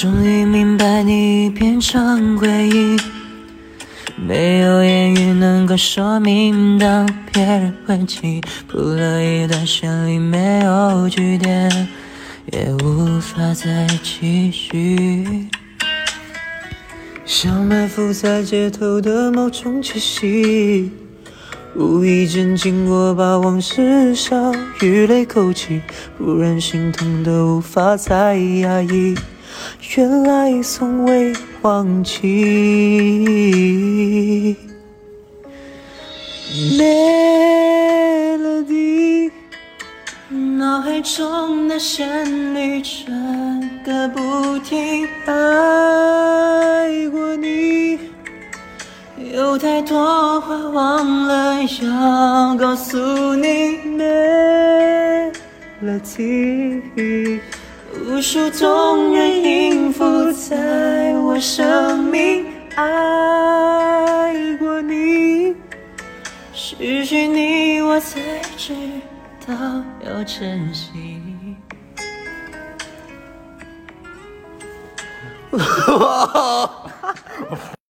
终于明白你已变成回忆，没有言语能够说明。当别人问起，铺了一段旋律，没有句点，也无法再继续。像埋伏在街头的某种气息，无意间经过，把往事笑与泪勾起，不然心痛的无法再压抑。原来从未忘记。Melody，脑海中的旋律转个不停。爱过你，有太多话忘了要告诉你。Melody。无数动人音符在我生命，爱过你，失去你我才知道要珍惜。